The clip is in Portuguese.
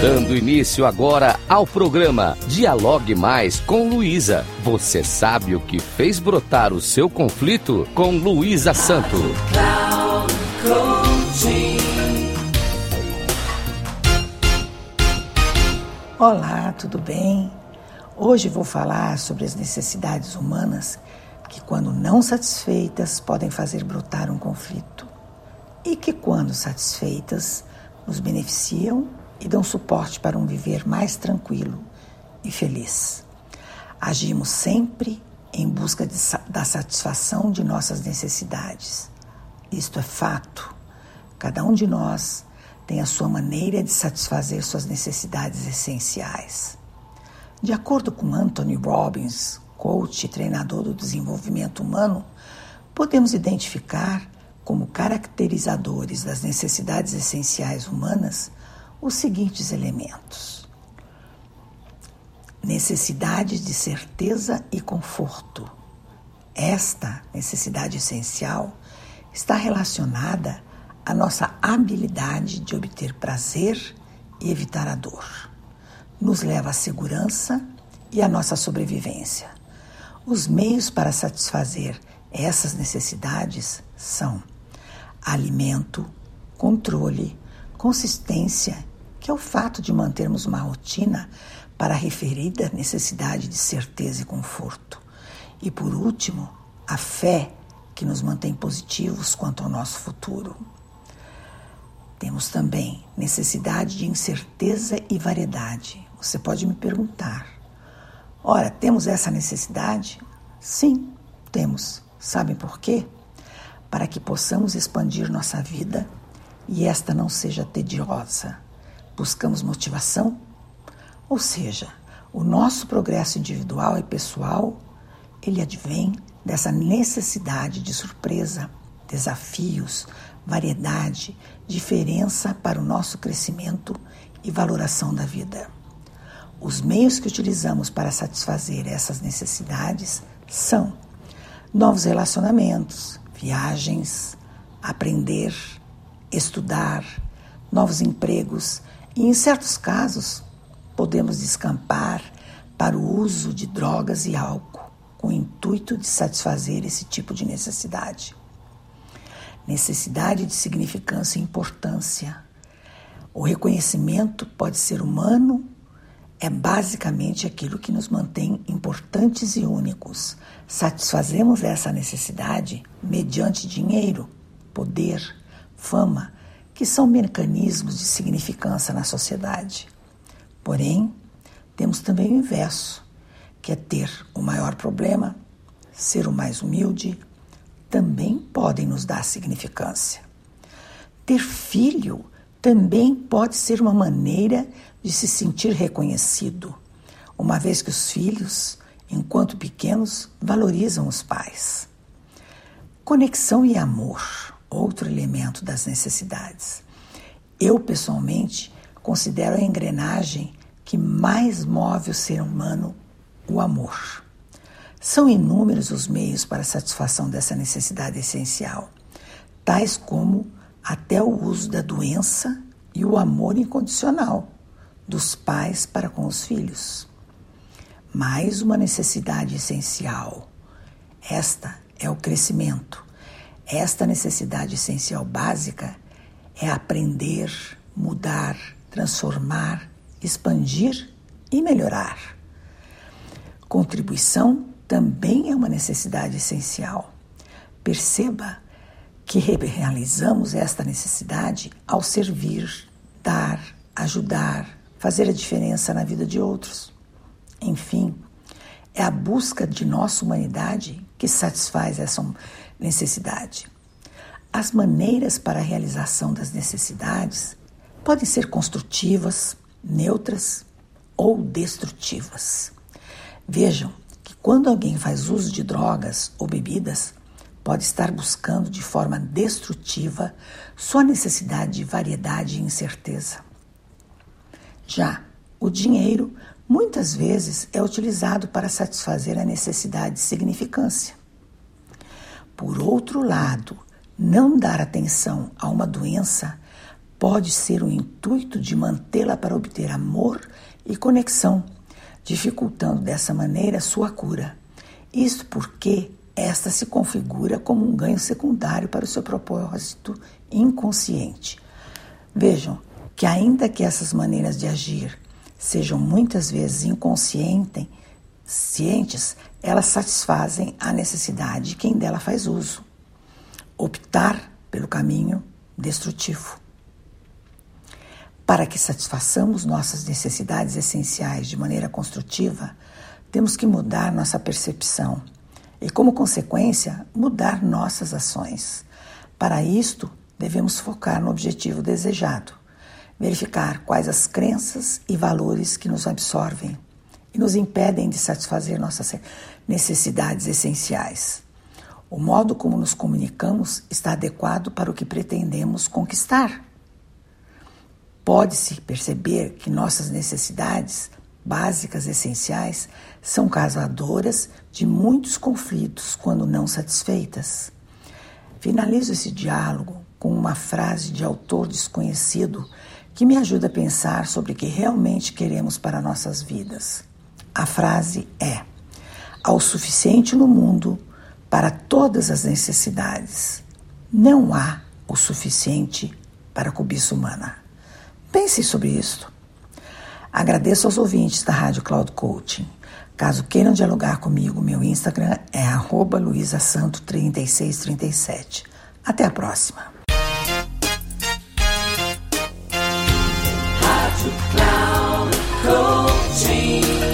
Dando início agora ao programa Dialogue Mais com Luísa. Você sabe o que fez brotar o seu conflito com Luísa Santo. Olá, tudo bem? Hoje vou falar sobre as necessidades humanas que, quando não satisfeitas, podem fazer brotar um conflito e que, quando satisfeitas, nos beneficiam e dão suporte para um viver mais tranquilo e feliz. Agimos sempre em busca de, da satisfação de nossas necessidades. Isto é fato. Cada um de nós tem a sua maneira de satisfazer suas necessidades essenciais. De acordo com Anthony Robbins, coach e treinador do desenvolvimento humano, podemos identificar como caracterizadores das necessidades essenciais humanas os seguintes elementos: necessidade de certeza e conforto. Esta necessidade essencial está relacionada à nossa habilidade de obter prazer e evitar a dor. Nos leva à segurança e à nossa sobrevivência. Os meios para satisfazer essas necessidades são alimento, controle, consistência, que é o fato de mantermos uma rotina para a referida necessidade de certeza e conforto. E por último, a fé que nos mantém positivos quanto ao nosso futuro. Temos também necessidade de incerteza e variedade. Você pode me perguntar: ora, temos essa necessidade? Sim, temos. Sabem por quê? Para que possamos expandir nossa vida e esta não seja tediosa. Buscamos motivação? Ou seja, o nosso progresso individual e pessoal, ele advém dessa necessidade de surpresa, desafios, variedade, diferença para o nosso crescimento e valoração da vida. Os meios que utilizamos para satisfazer essas necessidades são novos relacionamentos, viagens, aprender, estudar, novos empregos e, em certos casos, podemos descampar para o uso de drogas e álcool, com o intuito de satisfazer esse tipo de necessidade. Necessidade de significância e importância. O reconhecimento pode ser humano, é basicamente aquilo que nos mantém importantes e únicos. Satisfazemos essa necessidade mediante dinheiro, poder, fama, que são mecanismos de significância na sociedade. Porém, temos também o inverso, que é ter o maior problema, ser o mais humilde, também podem nos dar significância. Ter filho também pode ser uma maneira de se sentir reconhecido, uma vez que os filhos, enquanto pequenos, valorizam os pais. Conexão e amor outro elemento das necessidades. Eu, pessoalmente, considero a engrenagem que mais move o ser humano o amor. São inúmeros os meios para a satisfação dessa necessidade essencial, tais como até o uso da doença e o amor incondicional dos pais para com os filhos. Mais uma necessidade essencial. Esta é o crescimento, esta necessidade essencial básica é aprender, mudar, transformar, expandir e melhorar. Contribuição também é uma necessidade essencial. Perceba que realizamos esta necessidade ao servir, dar, ajudar, fazer a diferença na vida de outros. Enfim, é a busca de nossa humanidade que satisfaz essa necessidade. As maneiras para a realização das necessidades podem ser construtivas, neutras ou destrutivas. Vejam que quando alguém faz uso de drogas ou bebidas, pode estar buscando de forma destrutiva sua necessidade de variedade e incerteza. Já o dinheiro muitas vezes é utilizado para satisfazer a necessidade de significância. Por outro lado, não dar atenção a uma doença pode ser o intuito de mantê-la para obter amor e conexão, dificultando dessa maneira sua cura. Isto porque esta se configura como um ganho secundário para o seu propósito inconsciente. Vejam que, ainda que essas maneiras de agir sejam muitas vezes inconscientes, cientes, elas satisfazem a necessidade de quem dela faz uso. Optar pelo caminho destrutivo. Para que satisfaçamos nossas necessidades essenciais de maneira construtiva, temos que mudar nossa percepção e, como consequência, mudar nossas ações. Para isto, devemos focar no objetivo desejado, verificar quais as crenças e valores que nos absorvem e nos impedem de satisfazer nossas necessidades essenciais. O modo como nos comunicamos está adequado para o que pretendemos conquistar. Pode-se perceber que nossas necessidades básicas essenciais são causadoras de muitos conflitos quando não satisfeitas. Finalizo esse diálogo com uma frase de autor desconhecido que me ajuda a pensar sobre o que realmente queremos para nossas vidas. A frase é: Há o suficiente no mundo para todas as necessidades. Não há o suficiente para a cobiça humana. Pense sobre isso. Agradeço aos ouvintes da Rádio Cloud Coaching. Caso queiram dialogar comigo, meu Instagram é luisasanto3637. Até a próxima.